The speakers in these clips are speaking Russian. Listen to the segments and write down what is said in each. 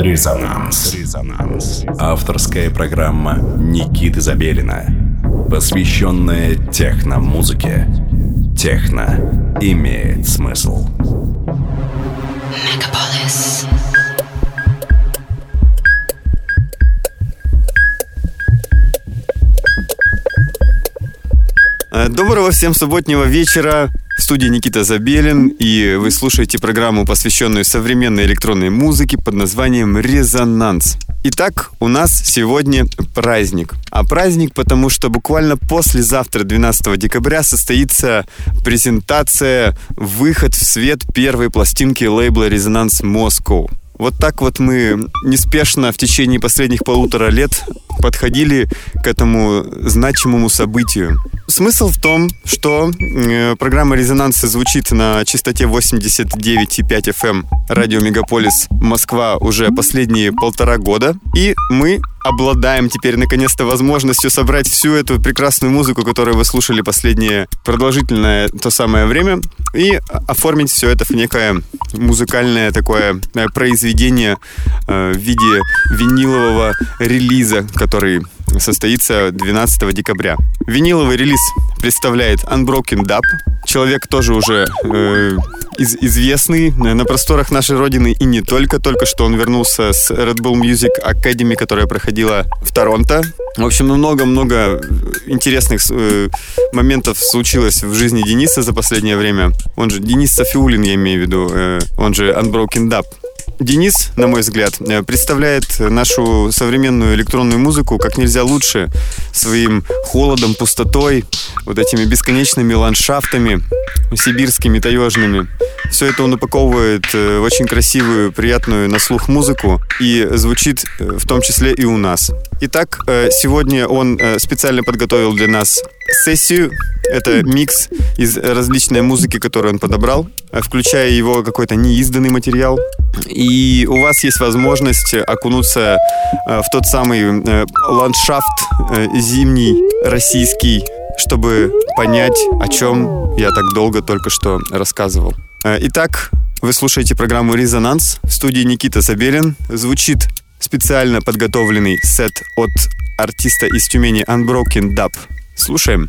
Резонанс. Резонанс. Авторская программа Никиты Забелина, посвященная техно-музыке. Техно имеет смысл. Мегаполис. Доброго всем субботнего вечера. Студии Никита Забелин, и вы слушаете программу, посвященную современной электронной музыке под названием «Резонанс». Итак, у нас сегодня праздник. А праздник, потому что буквально послезавтра, 12 декабря, состоится презентация, выход в свет первой пластинки лейбла «Резонанс Moscow». Вот так вот мы неспешно в течение последних полутора лет подходили к этому значимому событию. Смысл в том, что э, программа «Резонанс» звучит на частоте 89,5 FM эм радио «Мегаполис Москва» уже последние полтора года. И мы обладаем теперь наконец-то возможностью собрать всю эту прекрасную музыку, которую вы слушали последнее продолжительное то самое время, и оформить все это в некое музыкальное такое э, произведение э, в виде винилового релиза, который состоится 12 декабря. Виниловый релиз представляет Unbroken Dub. Человек тоже уже э, из, известный на просторах нашей родины и не только. Только что он вернулся с Red Bull Music Academy, которая проходила в Торонто. В общем, много-много интересных э, моментов случилось в жизни Дениса за последнее время. Он же Денис Софиулин, я имею в виду, э, он же Unbroken Dub. Денис, на мой взгляд, э, представляет нашу современную электронную музыку как нельзя лучше своим холодом, пустотой, вот этими бесконечными ландшафтами сибирскими, таежными. Все это он упаковывает э, в очень красивую, приятную на слух музыку и звучит э, в том числе и у нас. Итак, сегодня он специально подготовил для нас сессию. Это микс из различной музыки, которую он подобрал, включая его какой-то неизданный материал. И у вас есть возможность окунуться э, в тот самый э, ландшафт э, зимний российский, чтобы понять, о чем я так долго только что рассказывал. Итак, вы слушаете программу «Резонанс». В студии Никита Сабелин. Звучит специально подготовленный сет от артиста из Тюмени Unbroken Dub. Слушаем.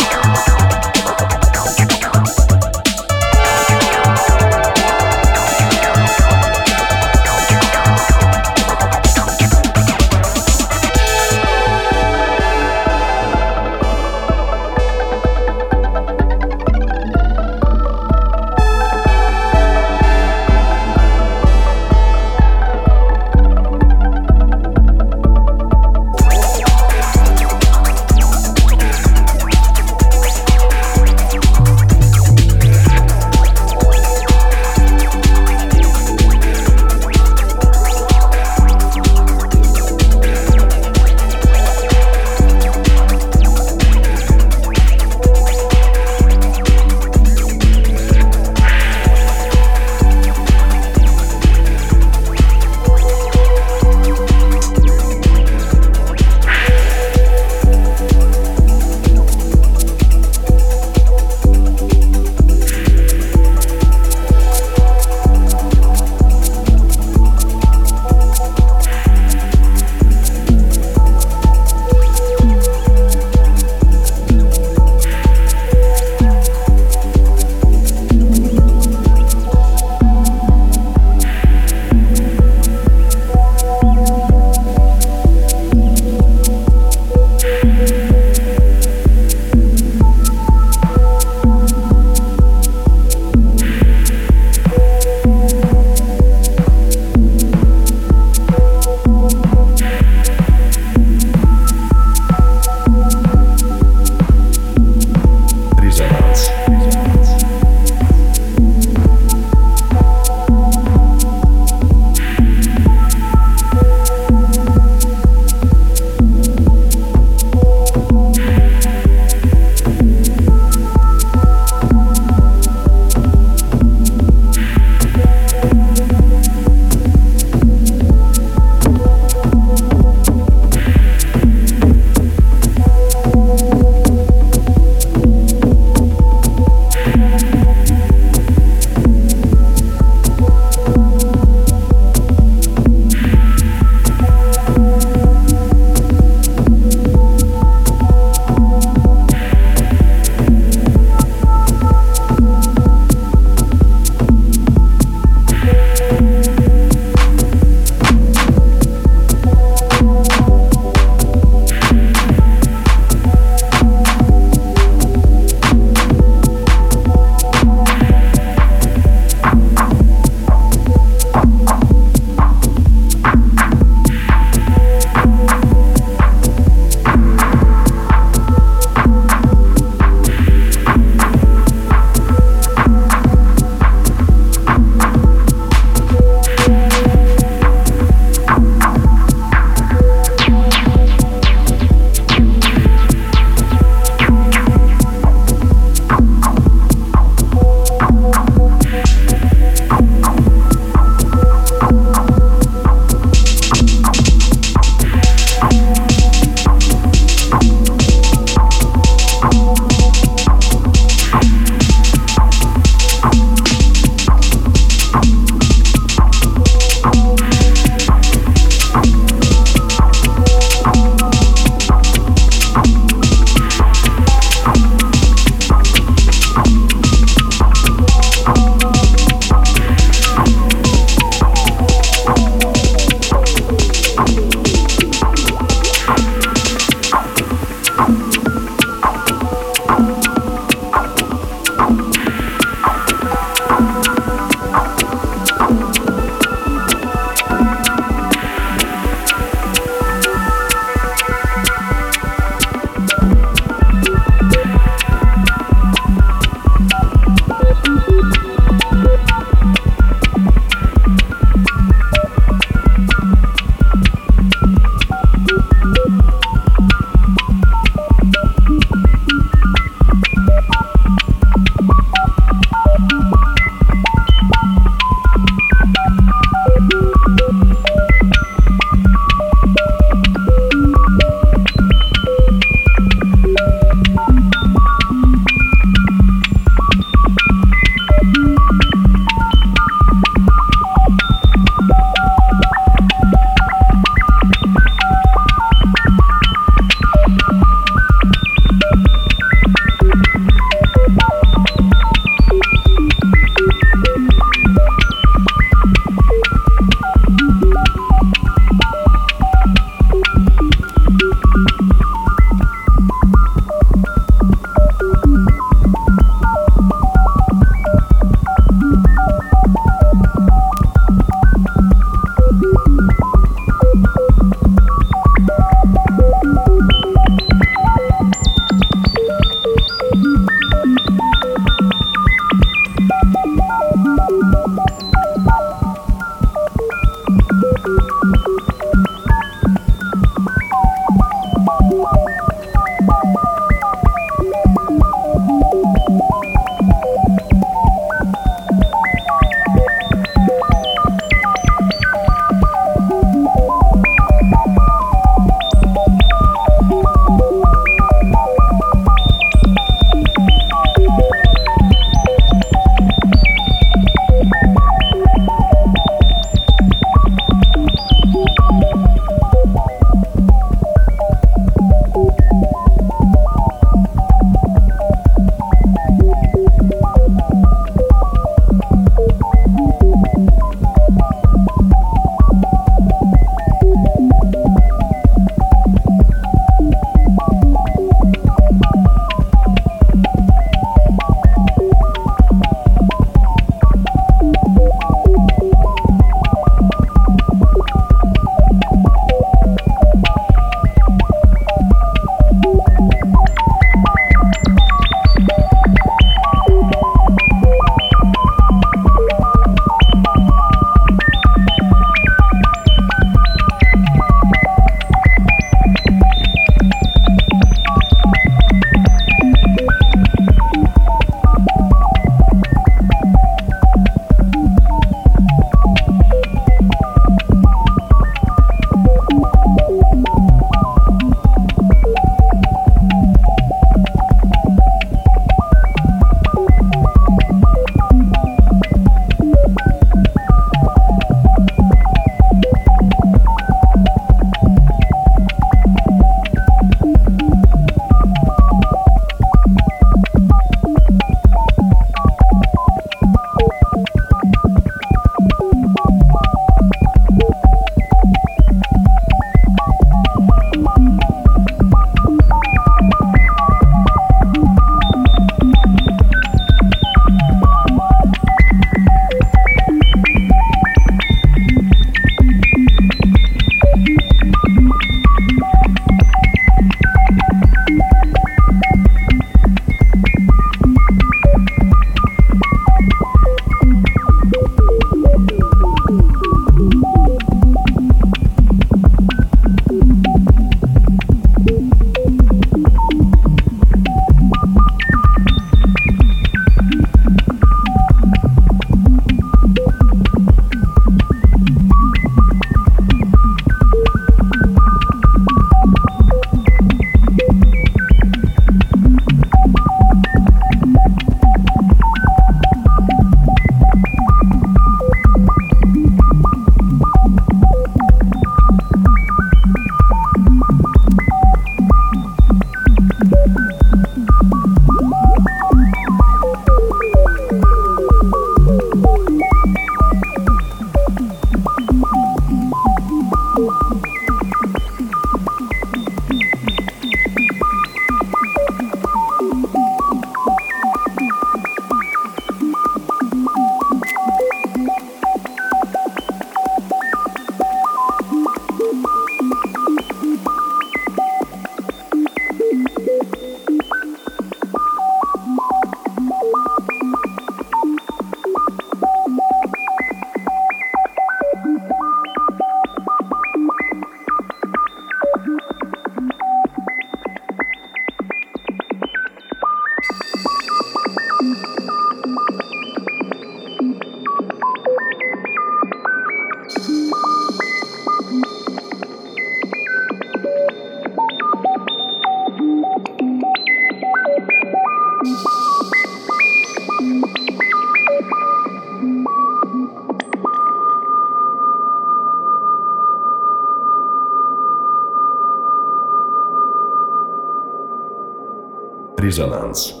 Резонанс.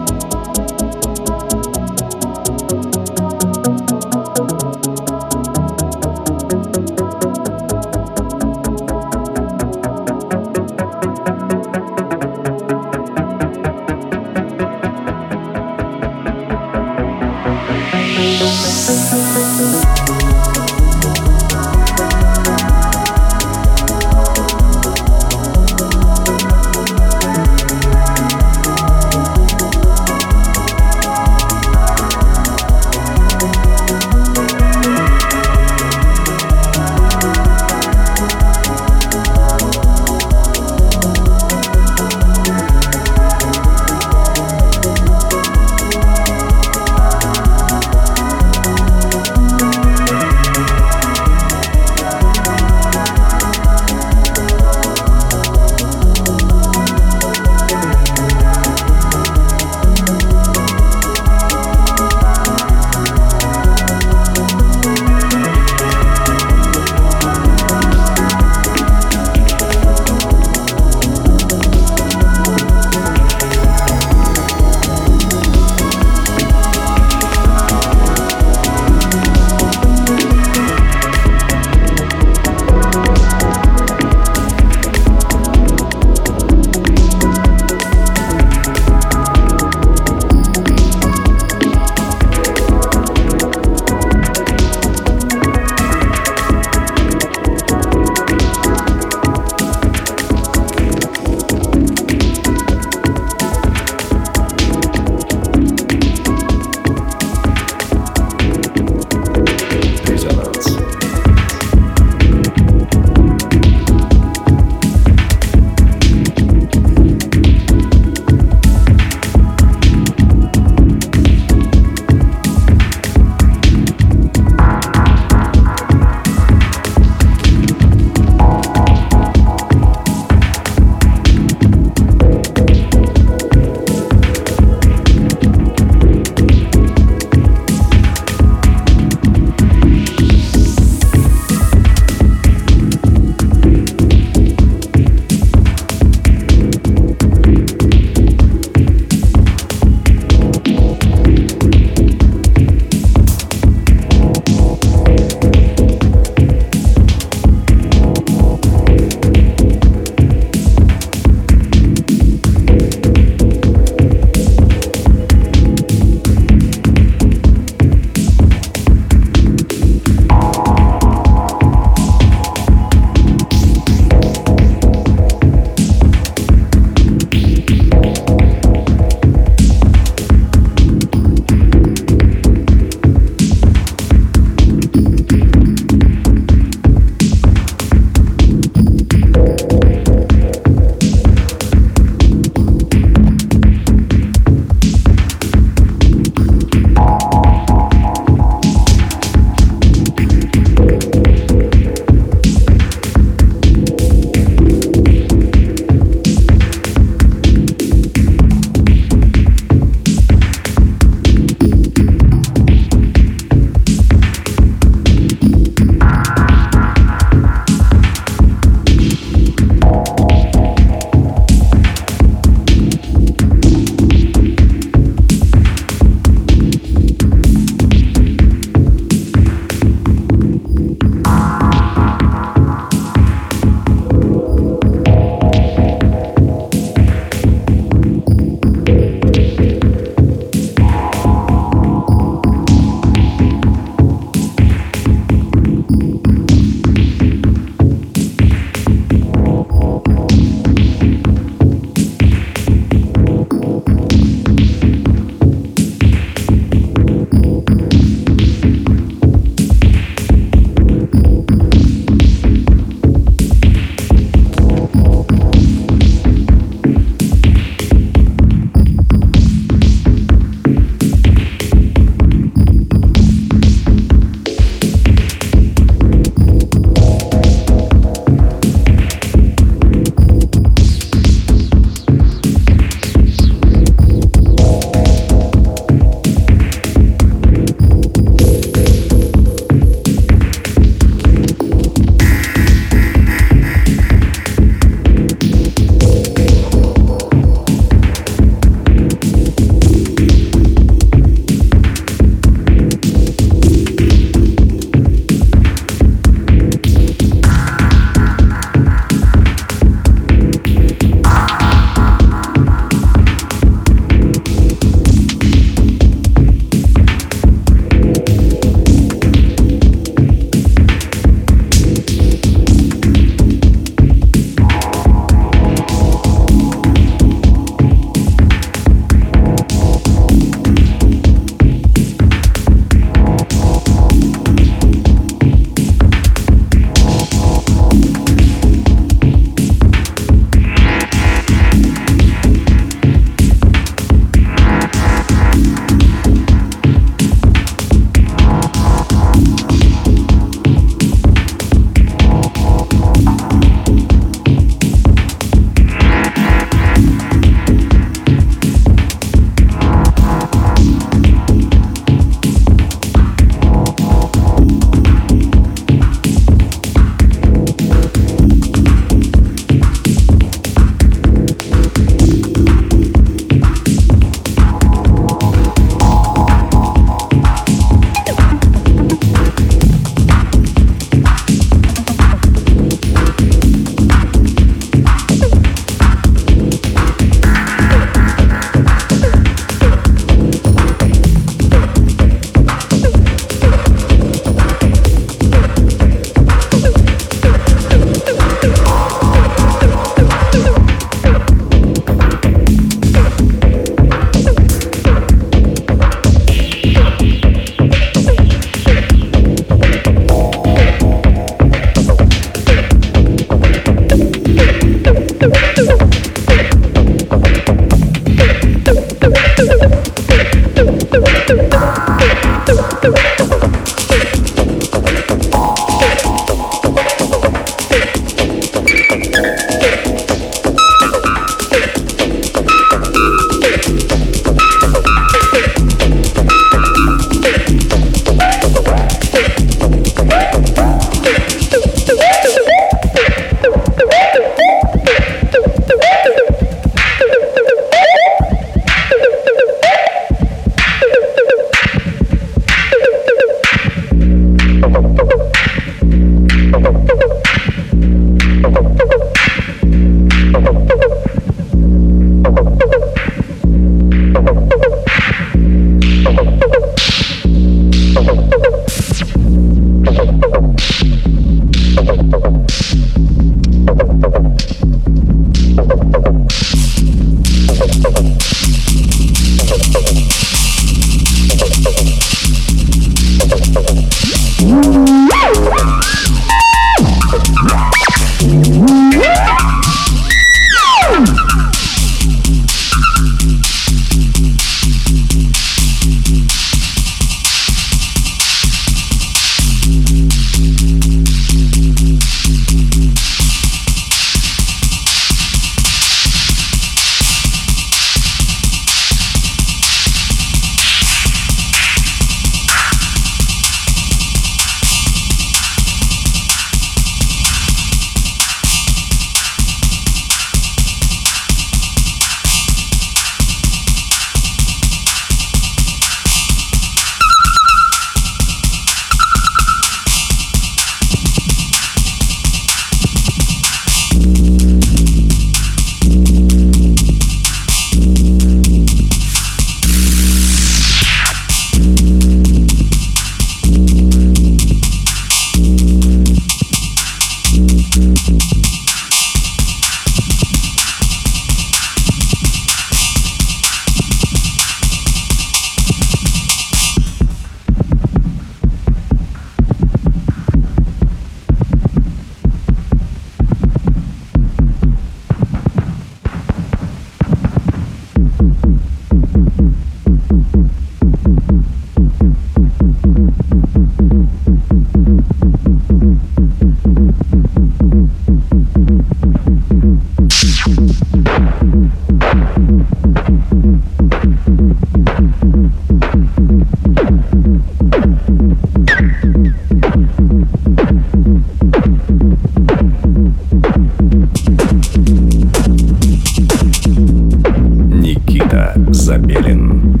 Никита Забелин.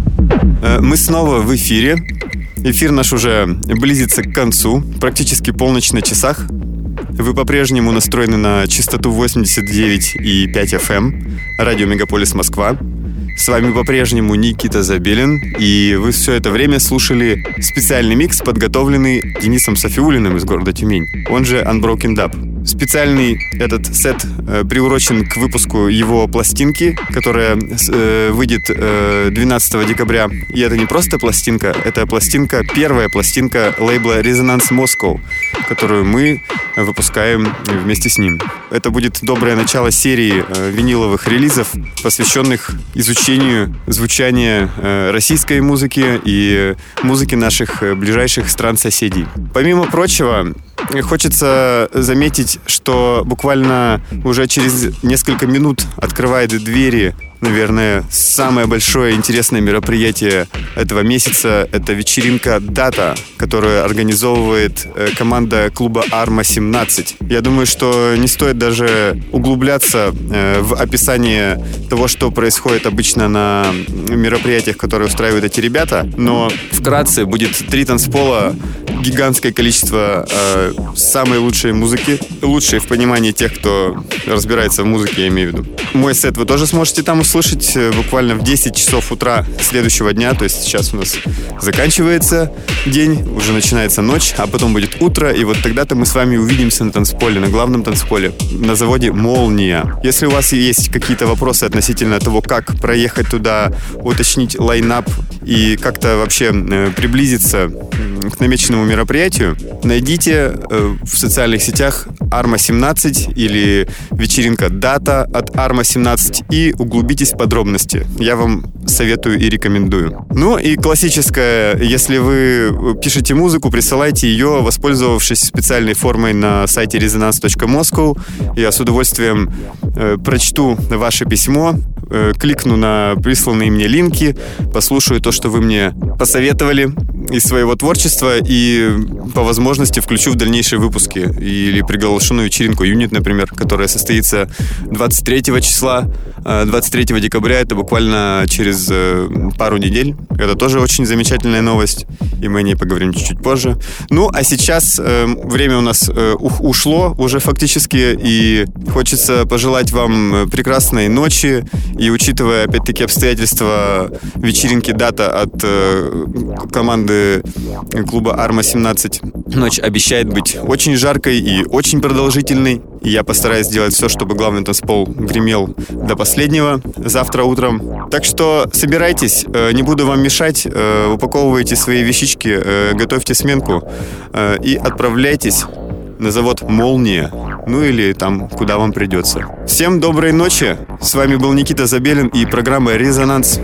Э, мы снова в эфире. Эфир наш уже близится к концу, практически полночь на часах. Вы по-прежнему настроены на частоту 89,5 FM, эм, радио Мегаполис Москва. С вами по-прежнему Никита Забелин, и вы все это время слушали специальный микс, подготовленный Денисом Софиулиным из города Тюмень, он же Unbroken Dub. Специальный этот сет э, приурочен к выпуску его пластинки, которая э, выйдет э, 12 декабря. И это не просто пластинка, это пластинка, первая пластинка лейбла Resonance Moscow, которую мы выпускаем вместе с ним. Это будет доброе начало серии э, виниловых релизов, посвященных изучению звучания э, российской музыки и музыки наших э, ближайших стран-соседей. Помимо прочего, Хочется заметить, что буквально уже через несколько минут открывает двери наверное, самое большое интересное мероприятие этого месяца — это вечеринка «Дата», которую организовывает э, команда клуба «Арма-17». Я думаю, что не стоит даже углубляться э, в описание того, что происходит обычно на мероприятиях, которые устраивают эти ребята, но вкратце будет три танцпола, гигантское количество э, самой лучшей музыки, лучшей в понимании тех, кто разбирается в музыке, я имею в виду. Мой сет вы тоже сможете там услышать э, буквально в 10 часов утра следующего дня, то есть сейчас у нас заканчивается день, уже начинается ночь, а потом будет утро, и вот тогда-то мы с вами увидимся на танцполе, на главном танцполе, на заводе «Молния». Если у вас есть какие-то вопросы относительно того, как проехать туда, уточнить лайнап и как-то вообще э, приблизиться к намеченному мероприятию, найдите э, в социальных сетях Arma 17 или вечеринка Дата от Arma 17 и углубитесь в подробности. Я вам советую и рекомендую. Ну и классическое, если вы пишете музыку, присылайте ее, воспользовавшись специальной формой на сайте resonance.moscow. Я с удовольствием э, прочту ваше письмо, э, кликну на присланные мне линки, послушаю то, что вы мне посоветовали из своего творчества и по возможности включу в дальнейшие выпуски или приглашенную вечеринку юнит, например, которая состоится 23 числа, 23 э, декабря, это буквально через э, пару недель. Это тоже очень замечательная новость, и мы о ней поговорим чуть-чуть позже. Ну, а сейчас э, время у нас ушло уже фактически, и хочется пожелать вам прекрасной ночи, и учитывая, опять-таки, обстоятельства вечеринки дата от команды клуба Арма-17. Ночь обещает быть очень жаркой и очень продолжительной. И я постараюсь сделать все, чтобы главный танцпол гремел до последнего завтра утром. Так что собирайтесь, э, не буду вам мешать, э, упаковывайте свои вещички, э, готовьте сменку и отправляйтесь на завод «Молния», ну или там, куда вам придется. Всем доброй ночи. С вами был Никита Забелин и программа «Резонанс».